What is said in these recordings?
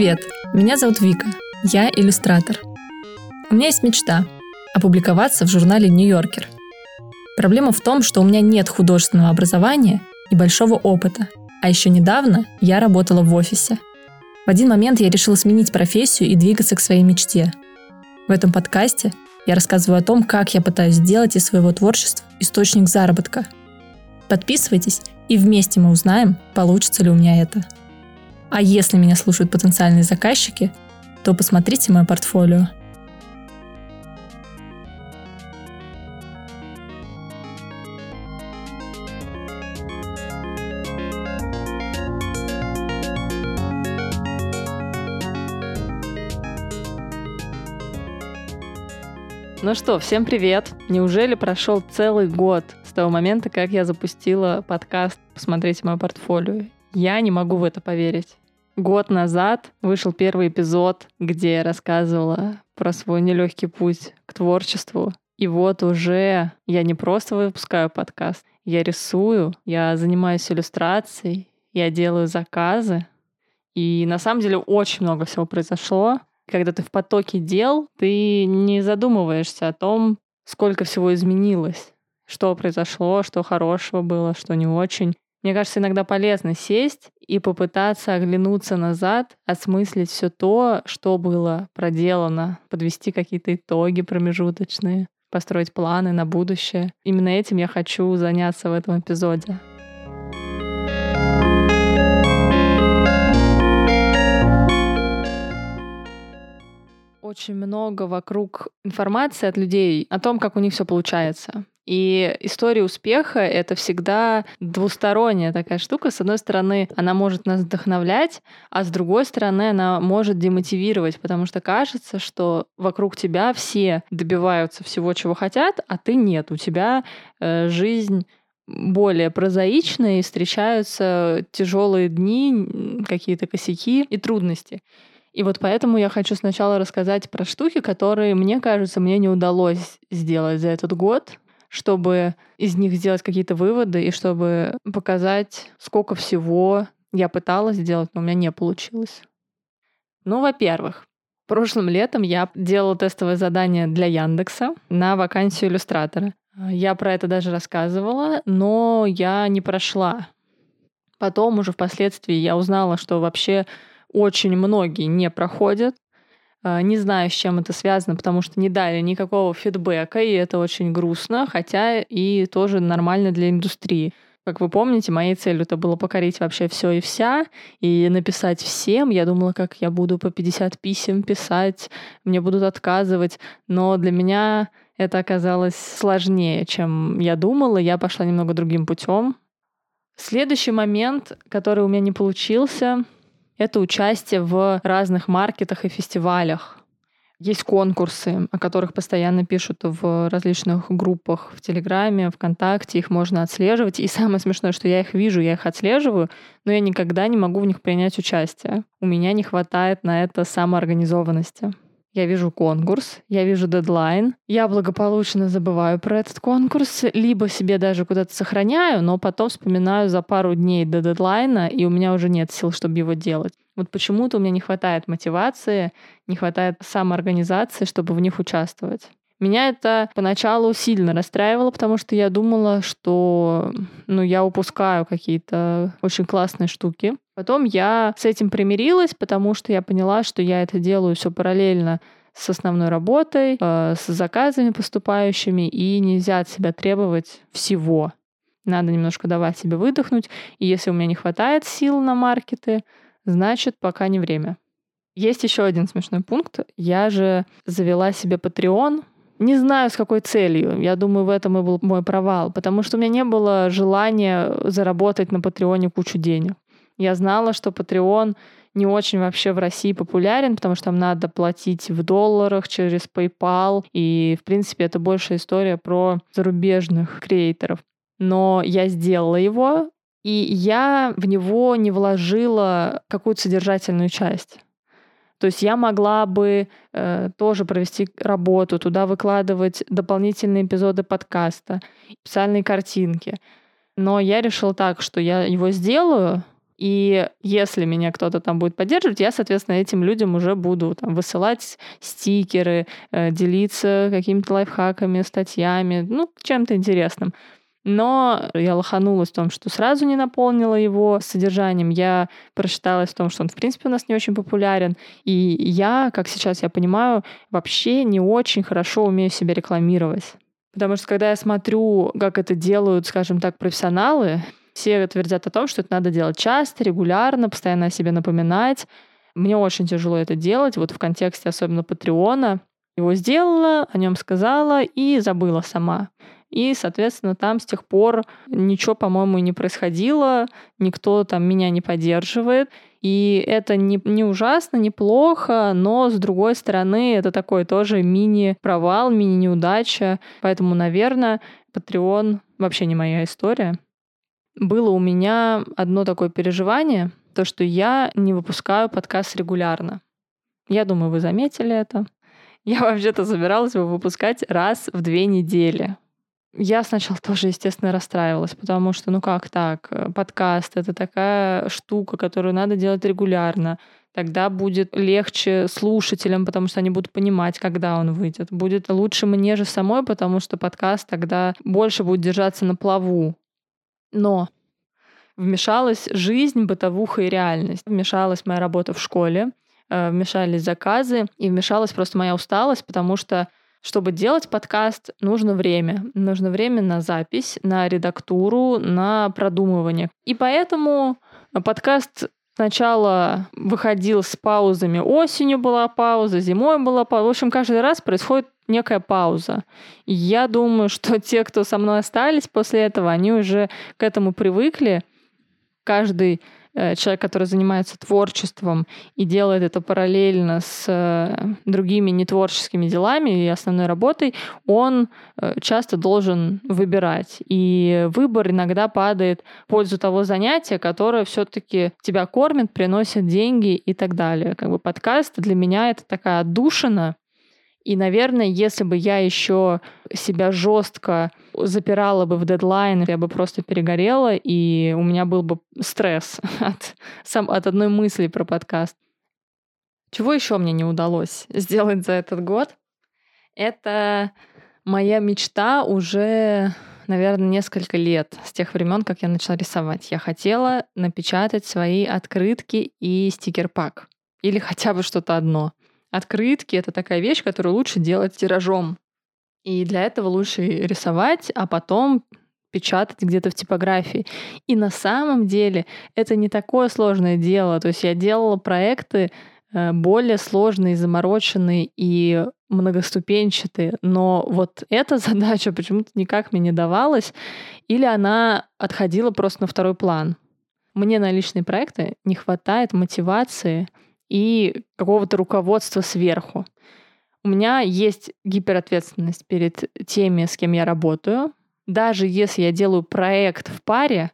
Привет, меня зовут Вика, я иллюстратор. У меня есть мечта – опубликоваться в журнале «Нью-Йоркер». Проблема в том, что у меня нет художественного образования и большого опыта, а еще недавно я работала в офисе. В один момент я решила сменить профессию и двигаться к своей мечте. В этом подкасте я рассказываю о том, как я пытаюсь сделать из своего творчества источник заработка. Подписывайтесь, и вместе мы узнаем, получится ли у меня это. А если меня слушают потенциальные заказчики, то посмотрите мое портфолио. Ну что, всем привет! Неужели прошел целый год с того момента, как я запустила подкаст «Посмотрите мое портфолио»? Я не могу в это поверить. Год назад вышел первый эпизод, где я рассказывала про свой нелегкий путь к творчеству. И вот уже я не просто выпускаю подкаст, я рисую, я занимаюсь иллюстрацией, я делаю заказы. И на самом деле очень много всего произошло. Когда ты в потоке дел, ты не задумываешься о том, сколько всего изменилось, что произошло, что хорошего было, что не очень. Мне кажется, иногда полезно сесть и попытаться оглянуться назад, осмыслить все то, что было проделано, подвести какие-то итоги промежуточные, построить планы на будущее. Именно этим я хочу заняться в этом эпизоде. очень много вокруг информации от людей о том, как у них все получается. И история успеха — это всегда двусторонняя такая штука. С одной стороны, она может нас вдохновлять, а с другой стороны, она может демотивировать, потому что кажется, что вокруг тебя все добиваются всего, чего хотят, а ты нет. У тебя э, жизнь более прозаичная и встречаются тяжелые дни, какие-то косяки и трудности. И вот поэтому я хочу сначала рассказать про штуки, которые, мне кажется, мне не удалось сделать за этот год, чтобы из них сделать какие-то выводы и чтобы показать, сколько всего я пыталась сделать, но у меня не получилось. Ну, во-первых, прошлым летом я делала тестовое задание для Яндекса на вакансию иллюстратора. Я про это даже рассказывала, но я не прошла. Потом уже впоследствии я узнала, что вообще очень многие не проходят. А, не знаю, с чем это связано, потому что не дали никакого фидбэка, и это очень грустно, хотя и тоже нормально для индустрии. Как вы помните, моей целью это было покорить вообще все и вся, и написать всем. Я думала, как я буду по 50 писем писать, мне будут отказывать. Но для меня это оказалось сложнее, чем я думала. Я пошла немного другим путем. Следующий момент, который у меня не получился, это участие в разных маркетах и фестивалях. Есть конкурсы, о которых постоянно пишут в различных группах в Телеграме, ВКонтакте, их можно отслеживать. И самое смешное, что я их вижу, я их отслеживаю, но я никогда не могу в них принять участие. У меня не хватает на это самоорганизованности. Я вижу конкурс, я вижу дедлайн, я благополучно забываю про этот конкурс, либо себе даже куда-то сохраняю, но потом вспоминаю за пару дней до дедлайна, и у меня уже нет сил, чтобы его делать. Вот почему-то у меня не хватает мотивации, не хватает самоорганизации, чтобы в них участвовать. Меня это поначалу сильно расстраивало, потому что я думала, что ну, я упускаю какие-то очень классные штуки. Потом я с этим примирилась, потому что я поняла, что я это делаю все параллельно с основной работой, э, с заказами поступающими, и нельзя от себя требовать всего. Надо немножко давать себе выдохнуть. И если у меня не хватает сил на маркеты, значит, пока не время. Есть еще один смешной пункт. Я же завела себе Patreon, не знаю, с какой целью. Я думаю, в этом и был мой провал, потому что у меня не было желания заработать на Патреоне кучу денег. Я знала, что Patreon не очень вообще в России популярен, потому что там надо платить в долларах через PayPal, и, в принципе, это больше история про зарубежных креаторов. Но я сделала его, и я в него не вложила какую-то содержательную часть. То есть я могла бы э, тоже провести работу, туда выкладывать дополнительные эпизоды подкаста, специальные картинки. Но я решила так, что я его сделаю, И если меня кто-то там будет поддерживать, я, соответственно, этим людям уже буду там, высылать стикеры, э, делиться какими-то лайфхаками, статьями, ну, чем-то интересным. Но я лоханулась в том, что сразу не наполнила его содержанием. Я прочиталась в том, что он, в принципе, у нас не очень популярен. И я, как сейчас я понимаю, вообще не очень хорошо умею себя рекламировать. Потому что когда я смотрю, как это делают, скажем так, профессионалы, все твердят о том, что это надо делать часто, регулярно, постоянно о себе напоминать. Мне очень тяжело это делать, вот в контексте особенно Патреона. Его сделала, о нем сказала и забыла сама. И, соответственно, там с тех пор ничего, по-моему, не происходило, никто там меня не поддерживает. И это не, не ужасно, не плохо, но, с другой стороны, это такой тоже мини-провал, мини-неудача. Поэтому, наверное, Patreon вообще не моя история. Было у меня одно такое переживание, то, что я не выпускаю подкаст регулярно. Я думаю, вы заметили это. Я вообще-то собиралась его выпускать раз в две недели. Я сначала тоже, естественно, расстраивалась, потому что, ну как так, подкаст — это такая штука, которую надо делать регулярно. Тогда будет легче слушателям, потому что они будут понимать, когда он выйдет. Будет лучше мне же самой, потому что подкаст тогда больше будет держаться на плаву. Но вмешалась жизнь, бытовуха и реальность. Вмешалась моя работа в школе, э, вмешались заказы, и вмешалась просто моя усталость, потому что чтобы делать подкаст, нужно время. Нужно время на запись, на редактуру, на продумывание. И поэтому подкаст сначала выходил с паузами. Осенью была пауза, зимой была пауза. В общем, каждый раз происходит некая пауза. И я думаю, что те, кто со мной остались после этого, они уже к этому привыкли. Каждый человек, который занимается творчеством и делает это параллельно с э, другими нетворческими делами и основной работой, он э, часто должен выбирать. И выбор иногда падает в пользу того занятия, которое все-таки тебя кормит, приносит деньги и так далее. Как бы подкаст для меня это такая отдушина, и, наверное, если бы я еще себя жестко запирала бы в дедлайн, я бы просто перегорела, и у меня был бы стресс от, сам, от одной мысли про подкаст. Чего еще мне не удалось сделать за этот год? Это моя мечта уже, наверное, несколько лет, с тех времен, как я начала рисовать. Я хотела напечатать свои открытки и стикер-пак. Или хотя бы что-то одно. Открытки — это такая вещь, которую лучше делать тиражом. И для этого лучше рисовать, а потом печатать где-то в типографии. И на самом деле это не такое сложное дело. То есть я делала проекты э, более сложные, замороченные и многоступенчатые, но вот эта задача почему-то никак мне не давалась, или она отходила просто на второй план. Мне на личные проекты не хватает мотивации и какого-то руководства сверху. У меня есть гиперответственность перед теми, с кем я работаю. Даже если я делаю проект в паре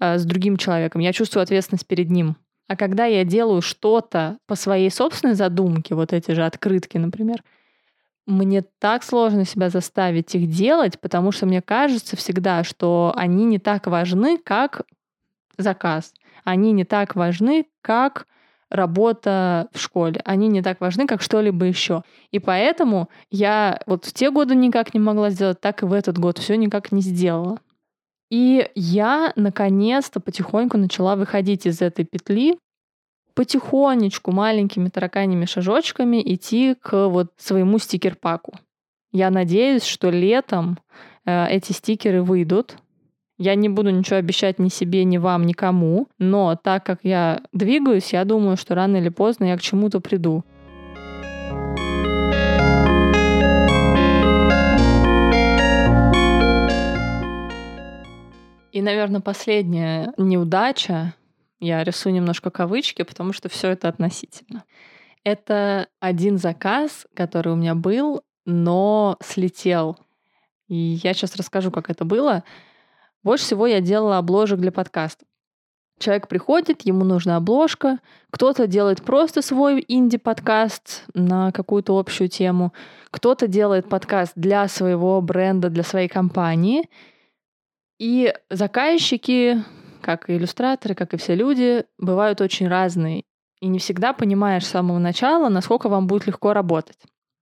э, с другим человеком, я чувствую ответственность перед ним. А когда я делаю что-то по своей собственной задумке, вот эти же открытки, например, мне так сложно себя заставить их делать, потому что мне кажется всегда, что они не так важны, как заказ. Они не так важны, как работа в школе. Они не так важны, как что-либо еще. И поэтому я вот в те годы никак не могла сделать, так и в этот год все никак не сделала. И я наконец-то потихоньку начала выходить из этой петли, потихонечку, маленькими тараканьими шажочками идти к вот своему стикер-паку. Я надеюсь, что летом э, эти стикеры выйдут, я не буду ничего обещать ни себе, ни вам, никому, но так как я двигаюсь, я думаю, что рано или поздно я к чему-то приду. И, наверное, последняя неудача, я рисую немножко кавычки, потому что все это относительно. Это один заказ, который у меня был, но слетел. И я сейчас расскажу, как это было. Больше всего я делала обложек для подкаста. Человек приходит, ему нужна обложка, кто-то делает просто свой инди-подкаст на какую-то общую тему, кто-то делает подкаст для своего бренда, для своей компании. И заказчики как и иллюстраторы, как и все люди, бывают очень разные. И не всегда понимаешь с самого начала, насколько вам будет легко работать.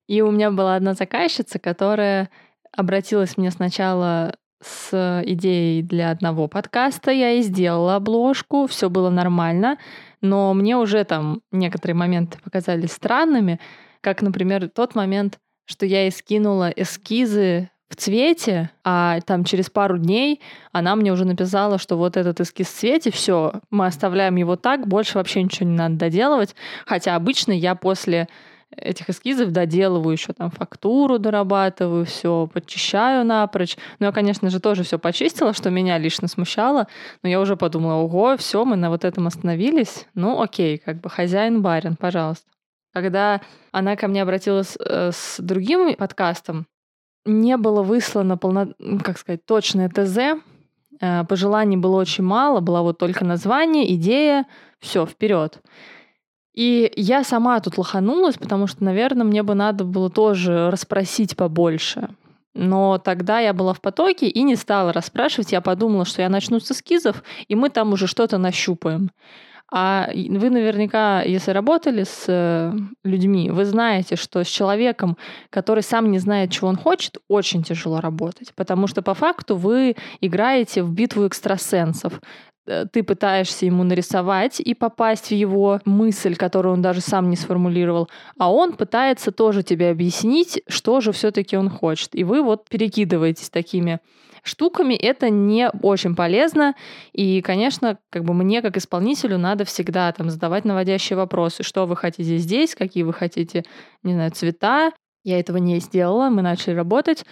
И у меня была одна заказчица, которая обратилась мне сначала с идеей для одного подкаста, я и сделала обложку, все было нормально, но мне уже там некоторые моменты показались странными, как, например, тот момент, что я ей скинула эскизы в цвете, а там через пару дней она мне уже написала, что вот этот эскиз в цвете, все, мы оставляем его так, больше вообще ничего не надо доделывать. Хотя обычно я после этих эскизов доделываю еще там фактуру, дорабатываю, все подчищаю напрочь. Ну, я, конечно же, тоже все почистила, что меня лично смущало, но я уже подумала, ого, все, мы на вот этом остановились. Ну, окей, как бы хозяин барин, пожалуйста. Когда она ко мне обратилась э, с другим подкастом, не было выслано полно, как сказать, точное ТЗ. Э, пожеланий было очень мало, было вот только название, идея, все, вперед. И я сама тут лоханулась, потому что, наверное, мне бы надо было тоже расспросить побольше. Но тогда я была в потоке и не стала расспрашивать. Я подумала, что я начну с эскизов, и мы там уже что-то нащупаем. А вы наверняка, если работали с э, людьми, вы знаете, что с человеком, который сам не знает, чего он хочет, очень тяжело работать, потому что по факту вы играете в битву экстрасенсов ты пытаешься ему нарисовать и попасть в его мысль, которую он даже сам не сформулировал, а он пытается тоже тебе объяснить, что же все-таки он хочет. И вы вот перекидываетесь такими штуками, это не очень полезно. И, конечно, как бы мне, как исполнителю, надо всегда там задавать наводящие вопросы. Что вы хотите здесь, какие вы хотите, не знаю, цвета. Я этого не сделала, мы начали работать.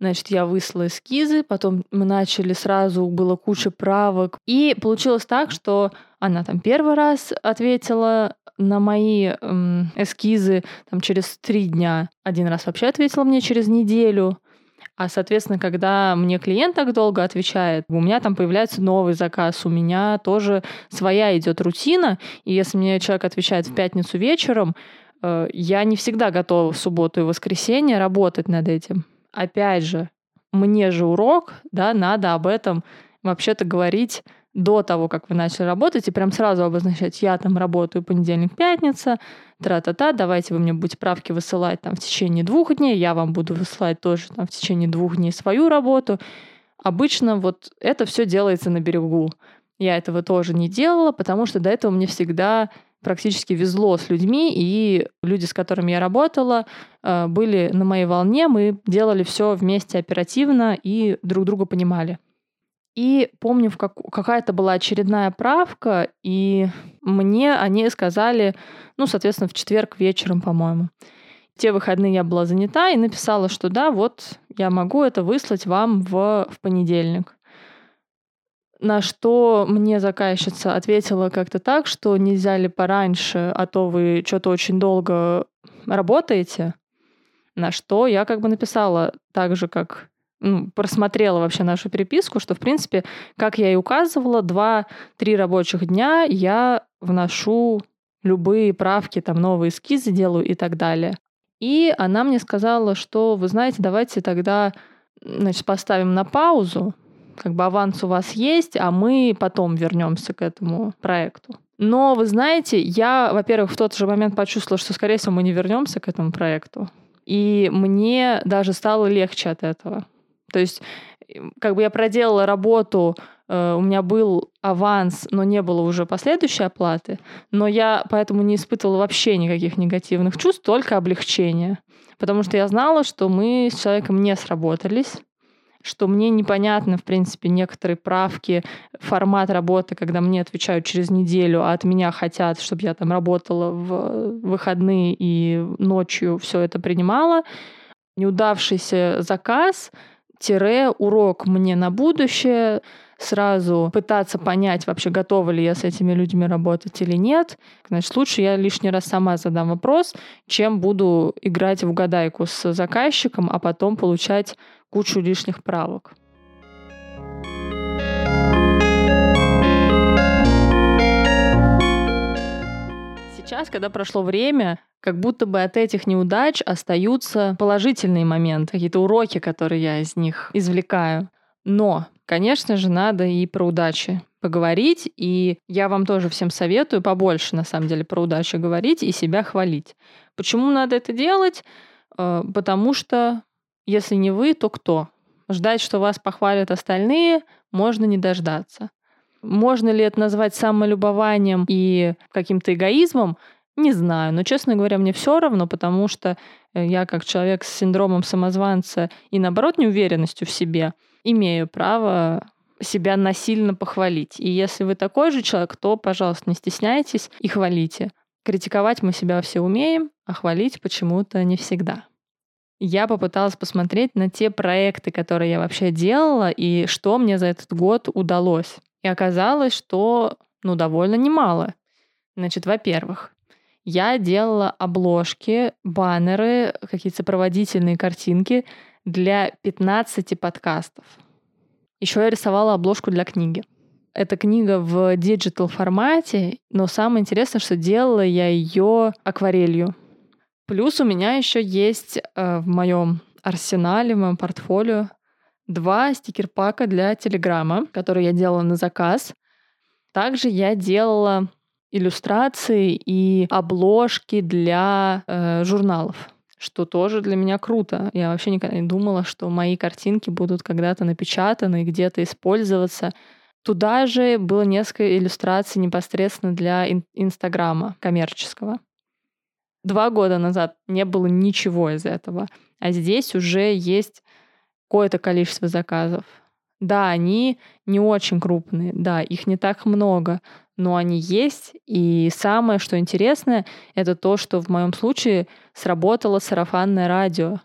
Значит, я выслала эскизы, потом мы начали сразу, было куча правок. И получилось так, что она там первый раз ответила на мои эм, эскизы там, через три дня. Один раз вообще ответила мне через неделю. А, соответственно, когда мне клиент так долго отвечает, у меня там появляется новый заказ, у меня тоже своя идет рутина, и если мне человек отвечает в пятницу вечером, э, я не всегда готова в субботу и воскресенье работать над этим. Опять же, мне же урок, да, надо об этом вообще-то говорить до того, как вы начали работать, и прям сразу обозначать, я там работаю понедельник, пятница, тра-та-та, давайте вы мне будете правки высылать там в течение двух дней, я вам буду высылать тоже там в течение двух дней свою работу. Обычно вот это все делается на берегу. Я этого тоже не делала, потому что до этого мне всегда практически везло с людьми, и люди, с которыми я работала, э, были на моей волне, мы делали все вместе оперативно и друг друга понимали. И помню, как, какая-то была очередная правка, и мне они сказали, ну, соответственно, в четверг вечером, по-моему. Те выходные я была занята и написала, что да, вот я могу это выслать вам в, в понедельник. На что мне заказчица ответила как-то так, что нельзя ли пораньше, а то вы что-то очень долго работаете. На что я как бы написала так же, как ну, просмотрела вообще нашу переписку, что, в принципе, как я и указывала, два-три рабочих дня я вношу любые правки, там, новые эскизы делаю и так далее. И она мне сказала, что, вы знаете, давайте тогда значит, поставим на паузу, как бы аванс у вас есть, а мы потом вернемся к этому проекту. Но вы знаете, я, во-первых, в тот же момент почувствовала, что, скорее всего, мы не вернемся к этому проекту. И мне даже стало легче от этого. То есть как бы я проделала работу, э, у меня был аванс, но не было уже последующей оплаты, но я поэтому не испытывала вообще никаких негативных чувств, только облегчение. Потому что я знала, что мы с человеком не сработались, что мне непонятны, в принципе, некоторые правки, формат работы, когда мне отвечают через неделю, а от меня хотят, чтобы я там работала в выходные и ночью все это принимала. Неудавшийся заказ — тире урок мне на будущее, сразу пытаться понять, вообще готова ли я с этими людьми работать или нет. Значит, лучше я лишний раз сама задам вопрос, чем буду играть в угадайку с заказчиком, а потом получать кучу лишних правок. Сейчас, когда прошло время, как будто бы от этих неудач остаются положительные моменты, какие-то уроки, которые я из них извлекаю. Но, конечно же, надо и про удачи поговорить, и я вам тоже всем советую побольше, на самом деле, про удачу говорить и себя хвалить. Почему надо это делать? Э, потому что если не вы, то кто? Ждать, что вас похвалят остальные, можно не дождаться. Можно ли это назвать самолюбованием и каким-то эгоизмом? Не знаю, но, честно говоря, мне все равно, потому что э, я, как человек с синдромом самозванца и, наоборот, неуверенностью в себе, имею право себя насильно похвалить. И если вы такой же человек, то, пожалуйста, не стесняйтесь и хвалите. Критиковать мы себя все умеем, а хвалить почему-то не всегда. Я попыталась посмотреть на те проекты, которые я вообще делала, и что мне за этот год удалось. И оказалось, что ну, довольно немало. Значит, во-первых, я делала обложки, баннеры, какие-то сопроводительные картинки для 15 подкастов. Еще я рисовала обложку для книги. Эта книга в digital формате, но самое интересное, что делала я ее акварелью. Плюс у меня еще есть э, в моем арсенале, в моем портфолио два стикер-пака для Телеграма, которые я делала на заказ. Также я делала иллюстрации и обложки для э, журналов, что тоже для меня круто. Я вообще никогда не думала, что мои картинки будут когда-то напечатаны и где-то использоваться. Туда же было несколько иллюстраций непосредственно для ин- Инстаграма коммерческого. Два года назад не было ничего из этого, а здесь уже есть какое-то количество заказов. Да, они не очень крупные, да, их не так много, но они есть. И самое, что интересное, это то, что в моем случае сработало сарафанное радио.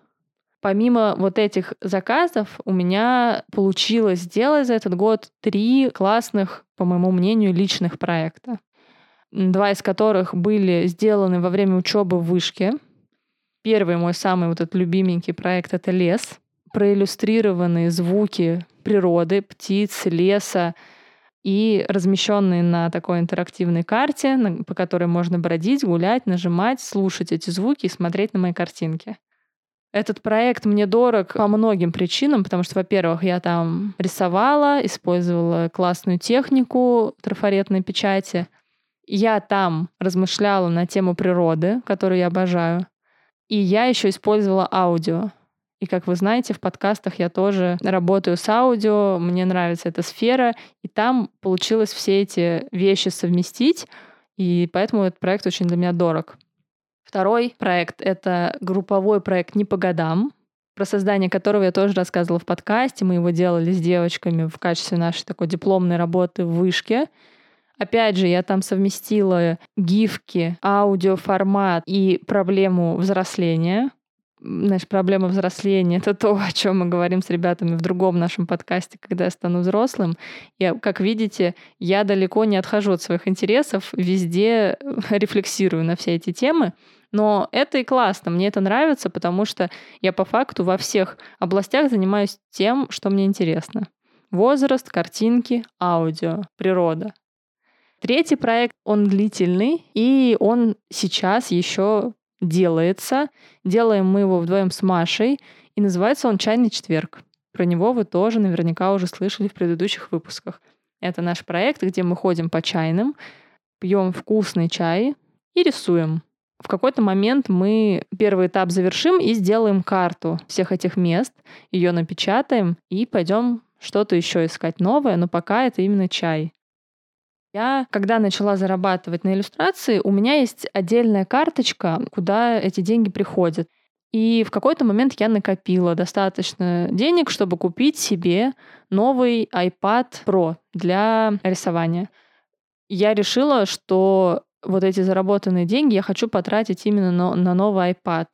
Помимо вот этих заказов, у меня получилось сделать за этот год три классных, по моему мнению, личных проекта. Два из которых были сделаны во время учебы в вышке. Первый мой самый вот этот любименький проект — это «Лес», проиллюстрированные звуки природы, птиц, леса, и размещенные на такой интерактивной карте, по которой можно бродить, гулять, нажимать, слушать эти звуки и смотреть на мои картинки. Этот проект мне дорог по многим причинам, потому что, во-первых, я там рисовала, использовала классную технику трафаретной печати. Я там размышляла на тему природы, которую я обожаю. И я еще использовала аудио. И как вы знаете, в подкастах я тоже работаю с аудио, мне нравится эта сфера, и там получилось все эти вещи совместить, и поэтому этот проект очень для меня дорог. Второй проект — это групповой проект «Не по годам», про создание которого я тоже рассказывала в подкасте. Мы его делали с девочками в качестве нашей такой дипломной работы в вышке. Опять же, я там совместила гифки, аудиоформат и проблему взросления знаешь, проблема взросления — это то, о чем мы говорим с ребятами в другом нашем подкасте, когда я стану взрослым. И, как видите, я далеко не отхожу от своих интересов, везде рефлексирую на все эти темы. Но это и классно, мне это нравится, потому что я по факту во всех областях занимаюсь тем, что мне интересно. Возраст, картинки, аудио, природа. Третий проект, он длительный, и он сейчас еще делается. Делаем мы его вдвоем с Машей, и называется он «Чайный четверг». Про него вы тоже наверняка уже слышали в предыдущих выпусках. Это наш проект, где мы ходим по чайным, пьем вкусный чай и рисуем. В какой-то момент мы первый этап завершим и сделаем карту всех этих мест, ее напечатаем и пойдем что-то еще искать новое, но пока это именно чай. Я, когда начала зарабатывать на иллюстрации, у меня есть отдельная карточка, куда эти деньги приходят. И в какой-то момент я накопила достаточно денег, чтобы купить себе новый iPad Pro для рисования. Я решила, что вот эти заработанные деньги я хочу потратить именно на, на новый iPad,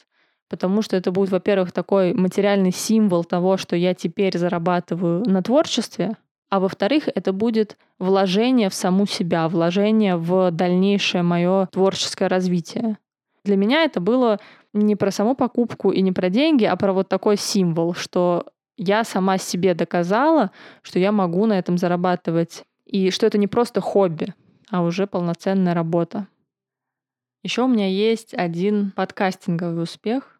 потому что это будет, во-первых, такой материальный символ того, что я теперь зарабатываю на творчестве, а во-вторых, это будет вложение в саму себя, вложение в дальнейшее мое творческое развитие. Для меня это было не про саму покупку и не про деньги, а про вот такой символ, что я сама себе доказала, что я могу на этом зарабатывать, и что это не просто хобби, а уже полноценная работа. Еще у меня есть один подкастинговый успех.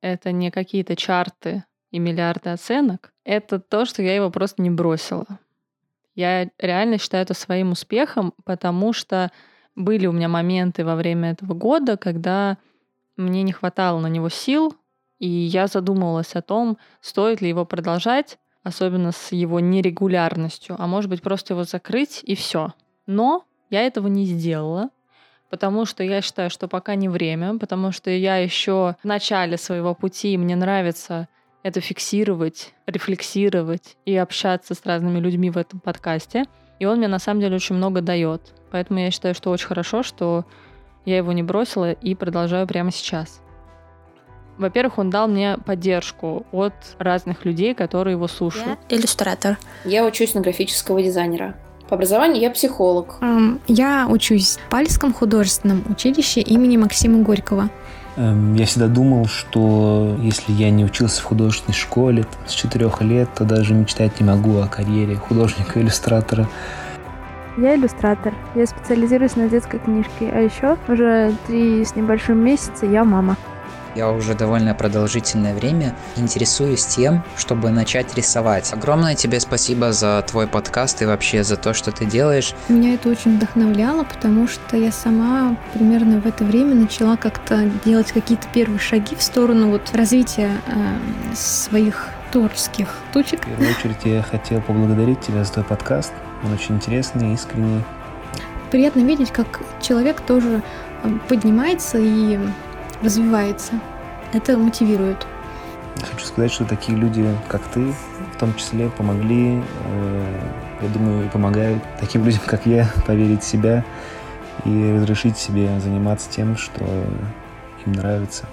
Это не какие-то чарты и миллиарды оценок. Это то, что я его просто не бросила. Я реально считаю это своим успехом, потому что были у меня моменты во время этого года, когда мне не хватало на него сил, и я задумывалась о том, стоит ли его продолжать, особенно с его нерегулярностью, а может быть просто его закрыть и все. Но я этого не сделала, потому что я считаю, что пока не время, потому что я еще в начале своего пути, мне нравится это фиксировать, рефлексировать и общаться с разными людьми в этом подкасте. И он мне на самом деле очень много дает. Поэтому я считаю, что очень хорошо, что я его не бросила и продолжаю прямо сейчас. Во-первых, он дал мне поддержку от разных людей, которые его слушают. Я иллюстратор. Я учусь на графического дизайнера. По образованию я психолог. Um, я учусь в Пальском художественном училище имени Максима Горького. Um, я всегда думал, что если я не учился в художественной школе там, с четырех лет, то даже мечтать не могу о карьере художника-иллюстратора. Я иллюстратор. Я специализируюсь на детской книжке, а еще уже три с небольшим месяца я мама. Я уже довольно продолжительное время интересуюсь тем, чтобы начать рисовать. Огромное тебе спасибо за твой подкаст и вообще за то, что ты делаешь. Меня это очень вдохновляло, потому что я сама примерно в это время начала как-то делать какие-то первые шаги в сторону вот развития э, своих творческих точек. В первую очередь я хотел поблагодарить тебя за твой подкаст. Он очень интересный, искренний. Приятно видеть, как человек тоже э, поднимается и развивается. Это мотивирует. Хочу сказать, что такие люди, как ты, в том числе помогли, э, я думаю, помогают таким людям, как я, поверить в себя и разрешить себе заниматься тем, что им нравится.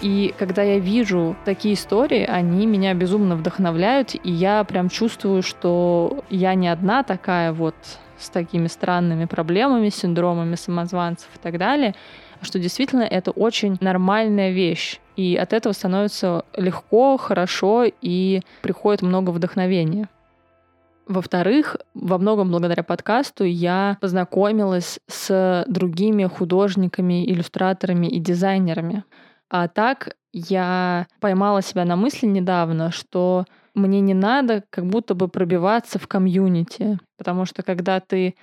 И когда я вижу такие истории, они меня безумно вдохновляют, и я прям чувствую, что я не одна такая вот с такими странными проблемами, синдромами самозванцев и так далее, что действительно это очень нормальная вещь. И от этого становится легко, хорошо и приходит много вдохновения. Во-вторых, во многом благодаря подкасту я познакомилась с другими художниками, иллюстраторами и дизайнерами. А так я поймала себя на мысли недавно, что мне не надо как будто бы пробиваться в комьюнити, потому что когда ты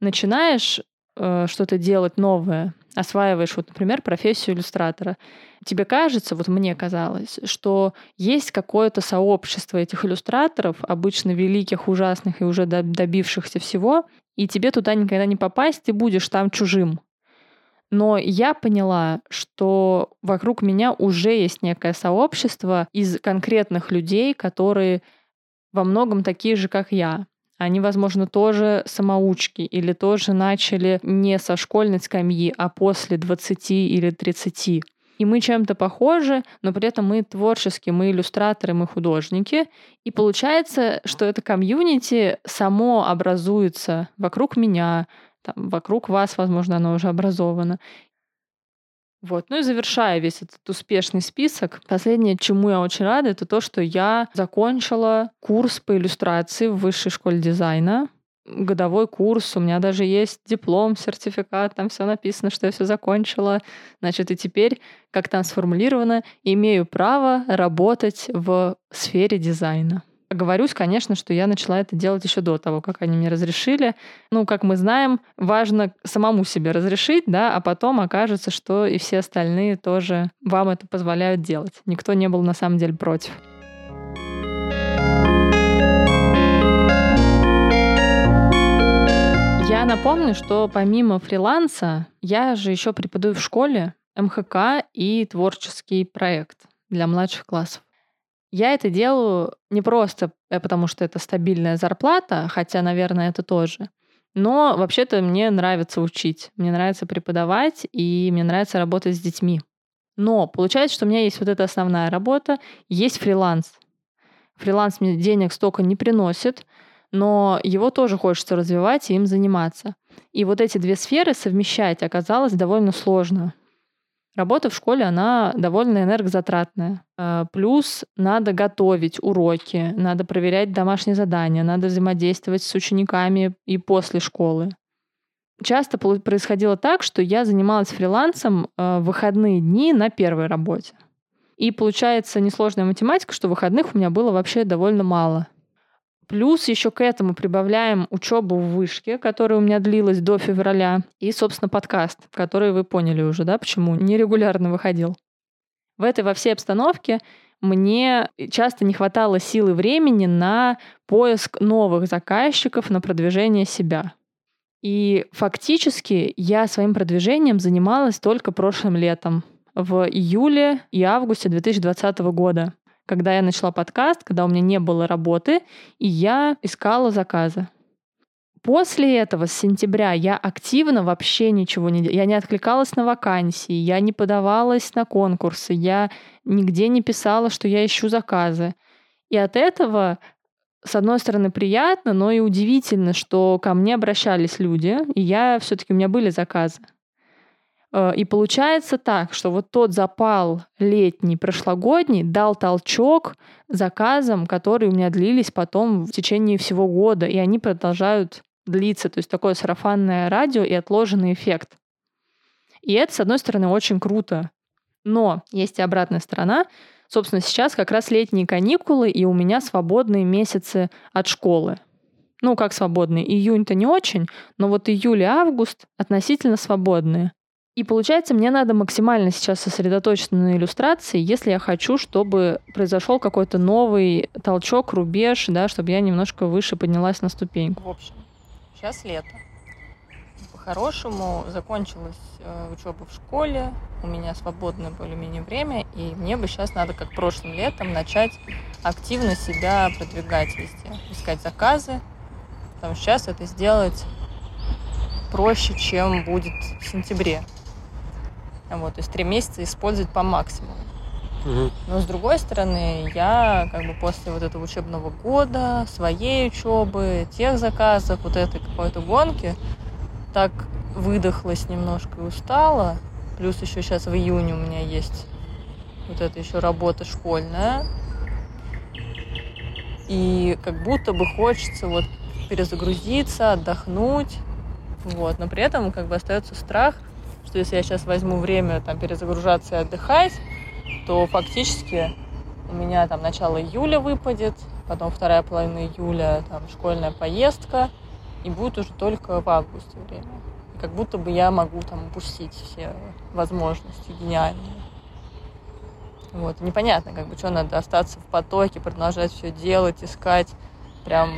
начинаешь э, что-то делать новое, осваиваешь, вот, например, профессию иллюстратора, тебе кажется, вот мне казалось, что есть какое-то сообщество этих иллюстраторов, обычно великих, ужасных и уже добившихся всего, и тебе туда никогда не попасть, ты будешь там чужим. Но я поняла, что вокруг меня уже есть некое сообщество из конкретных людей, которые во многом такие же, как я. Они, возможно, тоже самоучки или тоже начали не со школьной скамьи, а после 20 или 30. И мы чем-то похожи, но при этом мы творческие, мы иллюстраторы, мы художники. И получается, что это комьюнити само образуется вокруг меня, там, вокруг вас, возможно, оно уже образовано. Вот. Ну и завершая весь этот успешный список, последнее, чему я очень рада, это то, что я закончила курс по иллюстрации в высшей школе дизайна. Годовой курс, у меня даже есть диплом, сертификат, там все написано, что я все закончила. Значит, и теперь, как там сформулировано, имею право работать в сфере дизайна. Оговорюсь, конечно, что я начала это делать еще до того, как они мне разрешили. Ну, как мы знаем, важно самому себе разрешить, да, а потом окажется, что и все остальные тоже вам это позволяют делать. Никто не был на самом деле против. Я напомню, что помимо фриланса, я же еще преподаю в школе МХК и творческий проект для младших классов. Я это делаю не просто э, потому, что это стабильная зарплата, хотя, наверное, это тоже. Но вообще-то мне нравится учить, мне нравится преподавать, и мне нравится работать с детьми. Но получается, что у меня есть вот эта основная работа, есть фриланс. Фриланс мне денег столько не приносит, но его тоже хочется развивать и им заниматься. И вот эти две сферы совмещать оказалось довольно сложно. Работа в школе, она довольно энергозатратная. А, плюс надо готовить уроки, надо проверять домашние задания, надо взаимодействовать с учениками и после школы. Часто происходило так, что я занималась фрилансом а, в выходные дни на первой работе. И получается несложная математика, что выходных у меня было вообще довольно мало. Плюс еще к этому прибавляем учебу в вышке, которая у меня длилась до февраля, и, собственно, подкаст, который вы поняли уже, да, почему нерегулярно выходил. В этой во всей обстановке мне часто не хватало силы времени на поиск новых заказчиков, на продвижение себя. И фактически я своим продвижением занималась только прошлым летом, в июле и августе 2020 года, когда я начала подкаст, когда у меня не было работы, и я искала заказы. После этого, с сентября, я активно вообще ничего не делала. Я не откликалась на вакансии, я не подавалась на конкурсы, я нигде не писала, что я ищу заказы. И от этого, с одной стороны, приятно, но и удивительно, что ко мне обращались люди, и я все-таки у меня были заказы. Э, и получается так, что вот тот запал летний, прошлогодний дал толчок заказам, которые у меня длились потом в течение всего года, и они продолжают длиться. То есть такое сарафанное радио и отложенный эффект. И это, с одной стороны, очень круто. Но есть и обратная сторона. Собственно, сейчас как раз летние каникулы, и у меня свободные месяцы от школы. Ну, как свободные? Июнь-то не очень, но вот июль и август относительно свободные. И получается, мне надо максимально сейчас сосредоточиться на иллюстрации, если я хочу, чтобы произошел какой-то новый толчок, рубеж, да, чтобы я немножко выше поднялась на ступеньку. В общем, сейчас лето. По-хорошему закончилась э, учеба в школе, у меня свободное более-менее время, и мне бы сейчас надо, как прошлым летом, начать активно себя продвигать везде, искать заказы, потому что сейчас это сделать проще, чем будет в сентябре. Вот, то есть три месяца использовать по максимуму. Но с другой стороны, я как бы после вот этого учебного года, своей учебы, тех заказов, вот этой какой-то гонки, так выдохлась немножко и устала. Плюс еще сейчас в июне у меня есть вот эта еще работа школьная. И как будто бы хочется вот перезагрузиться, отдохнуть. Вот. Но при этом как бы остается страх – что если я сейчас возьму время там перезагружаться и отдыхать, то фактически у меня там начало июля выпадет, потом вторая половина июля там школьная поездка, и будет уже только в августе время. И как будто бы я могу там упустить все возможности гениальные. Вот, непонятно, как бы, что надо остаться в потоке, продолжать все делать, искать прям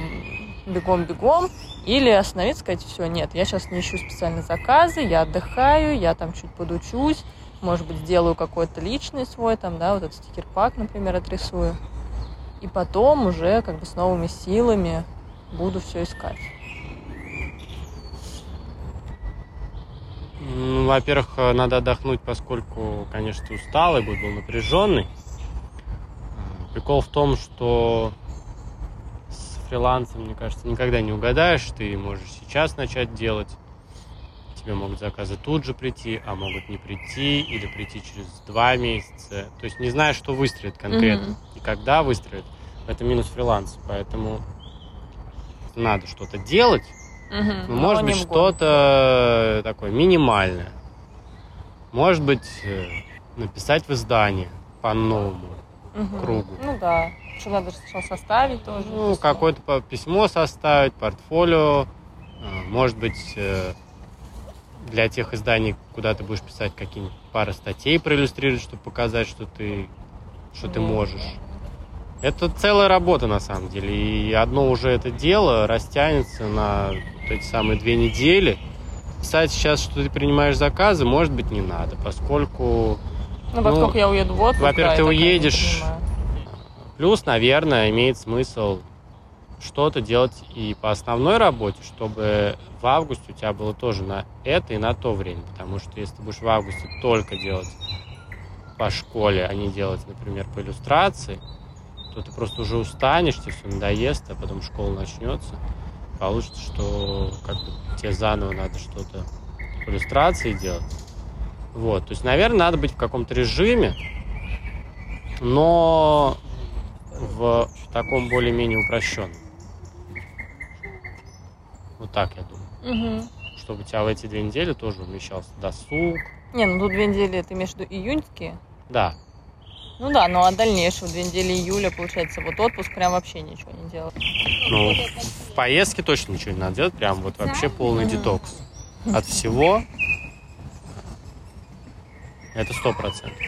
бегом-бегом, или остановиться, сказать, все, нет, я сейчас не ищу специальные заказы, я отдыхаю, я там чуть подучусь, может быть, сделаю какой-то личный свой, там, да, вот этот стикер-пак, например, отрисую. И потом уже как бы с новыми силами буду все искать. Ну, во-первых, надо отдохнуть, поскольку, конечно, ты усталый, год был напряженный. Прикол в том, что фрилансом, мне кажется, никогда не угадаешь. Ты можешь сейчас начать делать. Тебе могут заказы тут же прийти, а могут не прийти или прийти через два месяца. То есть не знаешь, что выстрелит конкретно mm-hmm. и когда выстрелит. Это минус фриланса. Поэтому надо что-то делать. Mm-hmm. Может быть, что-то такое минимальное. Может быть, э, написать в издании по новому угу. кругу. Ну да. Что надо сначала составить тоже? Ну, какое-то письмо составить, портфолио. Э, может быть, э, для тех изданий, куда ты будешь писать какие-нибудь пары статей проиллюстрировать, чтобы показать, что ты, что ты можешь. Это целая работа на самом деле. И одно уже это дело растянется на вот эти самые две недели. Писать сейчас, что ты принимаешь заказы, может быть, не надо, поскольку... Ну, поскольку ну, я уеду в отпуск, Во-первых, да, ты уедешь Плюс, наверное, имеет смысл что-то делать и по основной работе, чтобы в августе у тебя было тоже на это и на то время. Потому что если ты будешь в августе только делать по школе, а не делать, например, по иллюстрации, то ты просто уже устанешь, тебе все надоест, а потом школа начнется. Получится, что как бы тебе заново надо что-то по иллюстрации делать. Вот, то есть, наверное, надо быть в каком-то режиме, но в таком более-менее упрощенном. Вот так я думаю. Угу. Чтобы у тебя в эти две недели тоже умещался досуг. Не, ну тут две недели имеешь в виду июньские? Да. Ну да, ну а дальнейшего две недели июля, получается, вот отпуск прям вообще ничего не делать. Ну, в поездке точно ничего не надо делать, прям вот вообще полный детокс. От всего это сто процентов.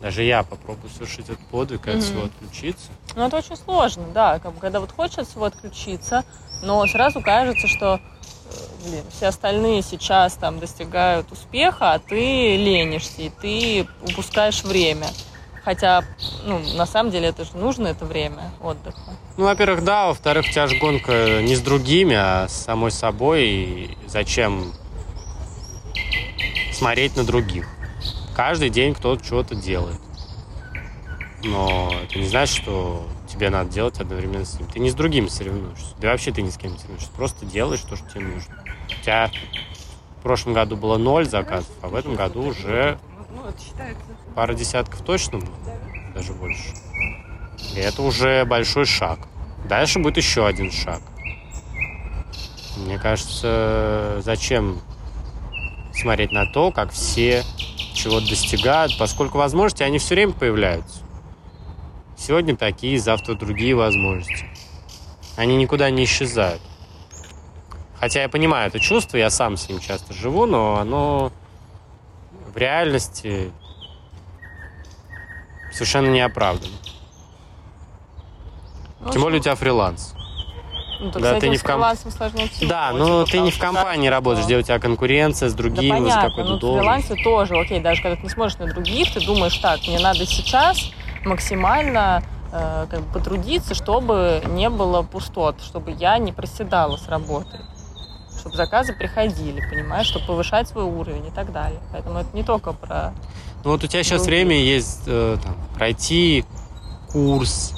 Даже я попробую совершить этот подвиг и от всего отключиться. Ну, это очень сложно, да, как бы, когда вот хочется от всего отключиться, но сразу кажется, что, э, блин, все остальные сейчас там достигают успеха, а ты ленишься, и ты упускаешь время. Хотя, ну, на самом деле это же нужно, это время отдыха. Ну, во-первых, да, во-вторых, у тебя же гонка не с другими, а с самой собой. И зачем смотреть на других? Каждый день кто-то что-то делает. Но это не значит, что тебе надо делать одновременно с ним. Ты не с другими соревнуешься. Да вообще ты ни с кем не соревнуешься. Просто делаешь то, что тебе нужно. У тебя в прошлом году было ноль заказов, а в этом году уже пара десятков точно было. Даже больше. И это уже большой шаг. Дальше будет еще один шаг. Мне кажется, зачем смотреть на то, как все чего-то достигают, поскольку возможности, они все время появляются. Сегодня такие, завтра другие возможности. Они никуда не исчезают. Хотя я понимаю это чувство, я сам с ним часто живу, но оно в реальности совершенно не оправдано. Ну, Тем более у тебя фриланс. Ну, так Да, с ты этим не с в ком- фрилансом сложнее всего. Да, но ты не в компании работаешь, где у тебя конкуренция с Да другими, за понятно, какой-то ну, в должность. фрилансе тоже, окей, даже когда ты не смотришь на других, ты думаешь, так, мне надо сейчас максимально э, как бы потрудиться, чтобы не было пустот, чтобы я не проседала с работы, чтобы заказы приходили, понимаешь, чтобы повышать свой уровень и так далее. Поэтому это не только про... Ну вот у тебя сейчас других. время есть э, там, пройти курс,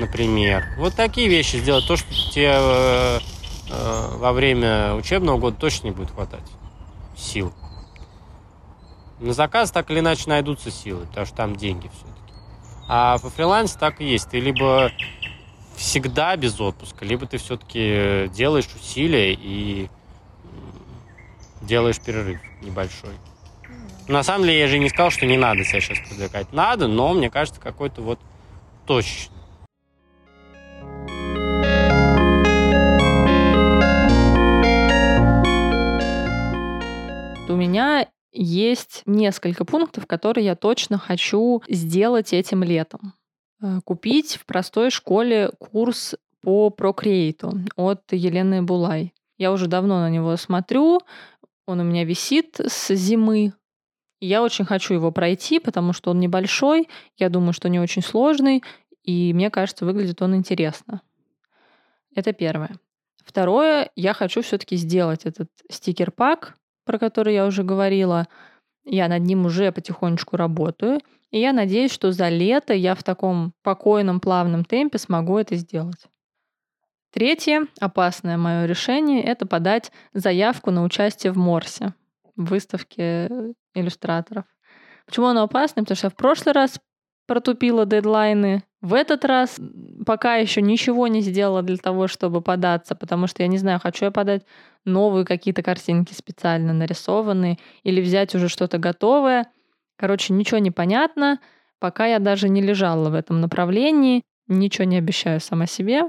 например. Вот такие вещи сделать. То, что тебе э, э, во время учебного года точно не будет хватать сил. На заказ так или иначе найдутся силы, потому что там деньги все-таки. А по фрилансе так и есть. Ты либо всегда без отпуска, либо ты все-таки делаешь усилия и делаешь перерыв небольшой. На самом деле, я же не сказал, что не надо себя сейчас продвигать. Надо, но мне кажется, какой-то вот точечный. Меня есть несколько пунктов, которые я точно хочу сделать этим летом. Э, Купить в простой школе курс по Procreate от Елены Булай. Я уже давно на него смотрю, он у меня висит с зимы. Я очень хочу его пройти, потому что он небольшой, я думаю, что не очень сложный, и мне кажется, выглядит он интересно. Это первое. Второе, я хочу все-таки сделать этот стикер-пак, про который я уже говорила. Я над ним уже потихонечку работаю. И я надеюсь, что за лето я в таком покойном, плавном темпе смогу это сделать. Третье, опасное мое решение, это подать заявку на участие в Морсе, в выставке иллюстраторов. Почему оно опасное? Потому что я в прошлый раз протупила дедлайны. В этот раз пока еще ничего не сделала для того, чтобы податься, потому что я не знаю, хочу я подать новые какие-то картинки специально нарисованные или взять уже что-то готовое. Короче, ничего не понятно. Пока я даже не лежала в этом направлении, ничего не обещаю сама себе.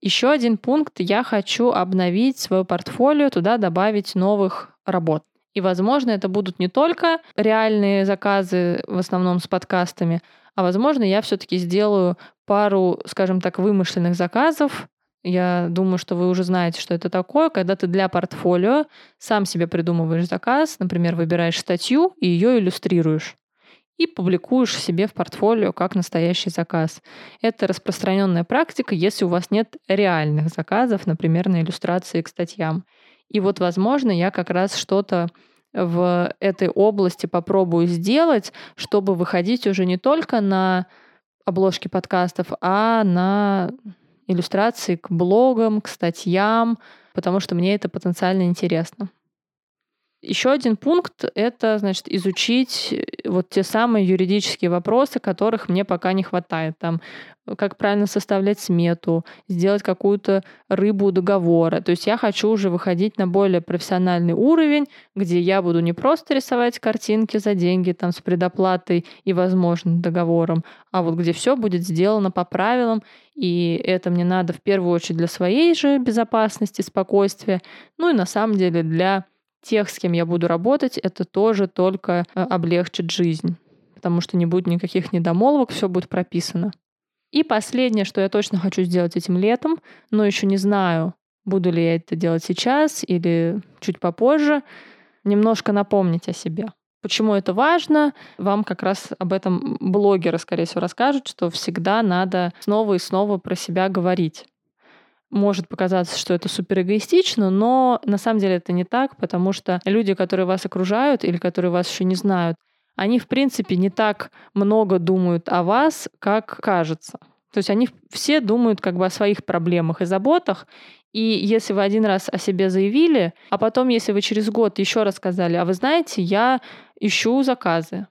Еще один пункт. Я хочу обновить свое портфолио, туда добавить новых работ. И, возможно, это будут не только реальные заказы, в основном с подкастами, а, возможно, я все-таки сделаю пару, скажем так, вымышленных заказов. Я думаю, что вы уже знаете, что это такое, когда ты для портфолио сам себе придумываешь заказ, например, выбираешь статью и ее иллюстрируешь и публикуешь себе в портфолио как настоящий заказ. Это распространенная практика, если у вас нет реальных заказов, например, на иллюстрации к статьям. И вот, возможно, я как раз что-то в этой области попробую сделать, чтобы выходить уже не только на обложки подкастов, а на иллюстрации к блогам, к статьям, потому что мне это потенциально интересно. Еще один пункт — это, значит, изучить э, вот те самые юридические вопросы, которых мне пока не хватает. Там, как правильно составлять смету, сделать какую-то рыбу договора. То есть я хочу уже выходить на более профессиональный уровень, где я буду не просто рисовать картинки за деньги там с предоплатой и, возможно, договором, а вот где все будет сделано по правилам, и это мне надо в первую очередь для своей же безопасности, спокойствия, ну и на самом деле для тех, с кем я буду работать, это тоже только э, облегчит жизнь, потому что не будет никаких недомолвок, все будет прописано. И последнее, что я точно хочу сделать этим летом, но еще не знаю, буду ли я это делать сейчас или чуть попозже, немножко напомнить о себе. Почему это важно? Вам как раз об этом блогеры, скорее всего, расскажут, что всегда надо снова и снова про себя говорить может показаться, что это супер эгоистично, но на самом деле это не так, потому что люди, которые вас окружают или которые вас еще не знают, они, в принципе, не так много думают о вас, как кажется. То есть они все думают как бы о своих проблемах и заботах, и если вы один раз о себе заявили, а потом, если вы через год еще раз сказали, а вы знаете, я ищу заказы,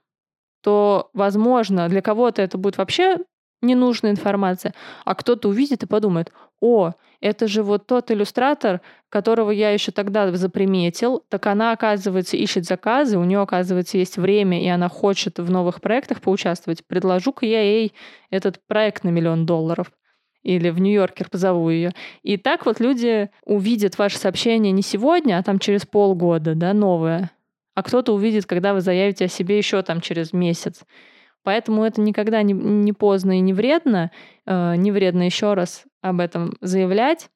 то, возможно, для кого-то это будет вообще ненужная информация, а кто-то увидит и подумает, о, это же вот тот иллюстратор, которого я еще тогда заприметил, так она, оказывается, ищет заказы, у нее, оказывается, есть время, и она хочет в новых проектах поучаствовать. Предложу-ка я ей этот проект на миллион долларов или в Нью-Йоркер позову ее. И так вот люди увидят ваше сообщение не сегодня, а там через полгода, да, новое. А кто-то увидит, когда вы заявите о себе еще там через месяц. Поэтому это никогда не, не поздно и не вредно. Э, не вредно еще раз об этом заявлять.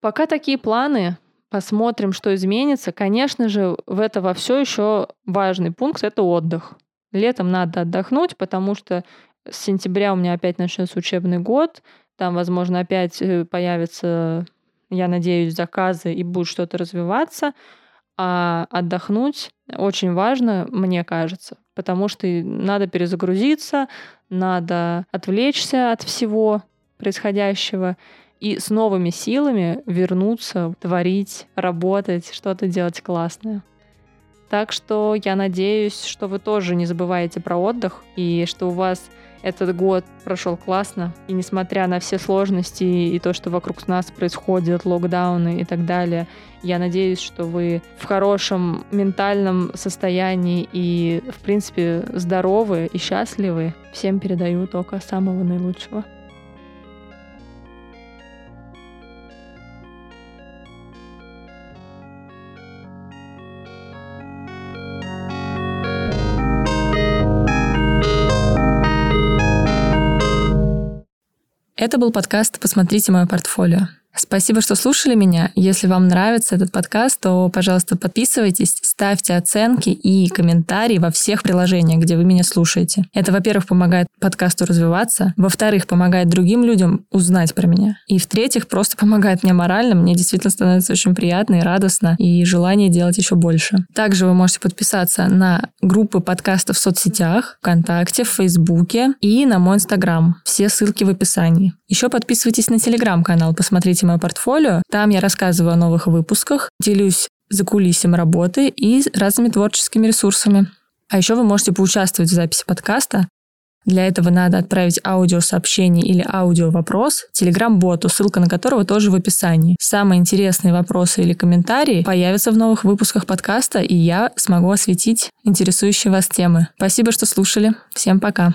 Пока такие планы, посмотрим, что изменится. Конечно же, в это во все еще важный пункт — это отдых. Летом надо отдохнуть, потому что с сентября у меня опять начнется учебный год. Там, возможно, опять э, появятся, я надеюсь, заказы и будет что-то развиваться. А отдохнуть очень важно, мне кажется, потому что надо перезагрузиться, надо отвлечься от всего происходящего и с новыми силами вернуться, творить, работать, что-то делать классное. Так что я надеюсь, что вы тоже не забываете про отдых и что у вас этот год прошел классно. И несмотря на все сложности и то, что вокруг нас происходит, локдауны и так далее, я надеюсь, что вы в хорошем ментальном состоянии и, в принципе, здоровы и счастливы. Всем передаю только самого наилучшего. Это был подкаст «Посмотрите мое портфолио». Спасибо, что слушали меня. Если вам нравится этот подкаст, то, пожалуйста, подписывайтесь, ставьте оценки и комментарии во всех приложениях, где вы меня слушаете. Это, во-первых, помогает подкасту развиваться, во-вторых, помогает другим людям узнать про меня, и в-третьих, просто помогает мне морально. Мне действительно становится очень приятно и радостно, и желание делать еще больше. Также вы можете подписаться на группы подкастов в соцсетях, ВКонтакте, в Фейсбуке и на мой Инстаграм. Все ссылки в описании. Еще подписывайтесь на Телеграм-канал, посмотрите мое портфолио. Там я рассказываю о новых выпусках, делюсь за кулисем работы и разными творческими ресурсами. А еще вы можете поучаствовать в записи подкаста. Для этого надо отправить аудиосообщение или аудиовопрос Телеграм-боту, ссылка на которого тоже в описании. Самые интересные вопросы или комментарии появятся в новых выпусках подкаста, и я смогу осветить интересующие вас темы. Спасибо, что слушали. Всем пока.